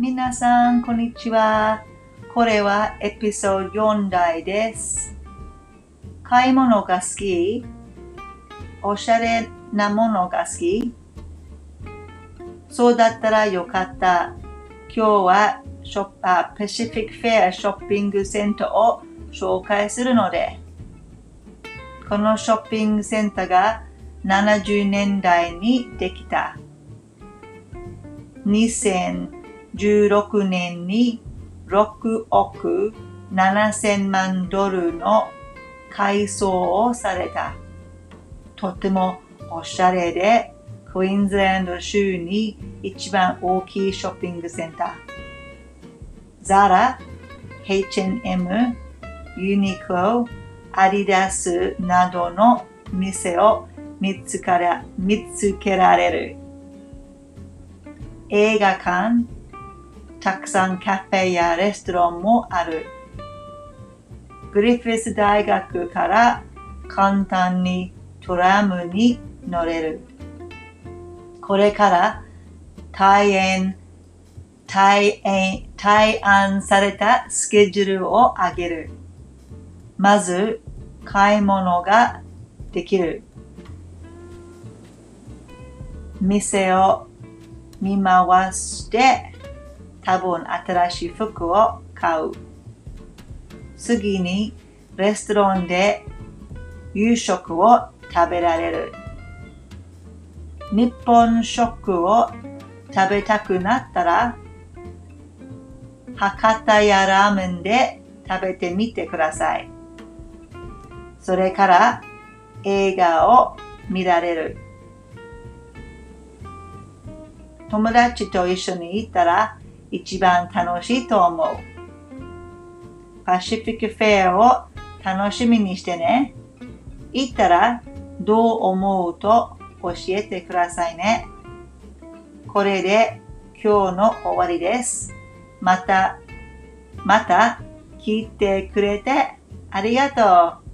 皆さん、こんにちは。これはエピソード4台です。買い物が好きおしゃれなものが好きそうだったらよかった。今日はショッパーパシフィックフェアショッピングセンターを紹介するので、このショッピングセンターが70年代にできた。2016年に6億7000万ドルの改装をされた。とてもおしゃれで、クイーンズランド州に一番大きいショッピングセンター。ザラ、H&M、ユニクロ、アディダスなどの店を見つから見つけられる。映画館、たくさんカフェやレストランもある。グリフィス大学から簡単にトラムに乗れる。これから退園、退園、退案されたスケジュールを上げる。まず、買い物ができる。店を見回して多分新しい服を買う。次にレストランで夕食を食べられる。日本食を食べたくなったら博多やラーメンで食べてみてください。それから映画を見られる。友達と一緒に行ったら一番楽しいと思う。パシフィックフェアを楽しみにしてね。行ったらどう思うと教えてくださいね。これで今日の終わりです。また、また聞いてくれてありがとう。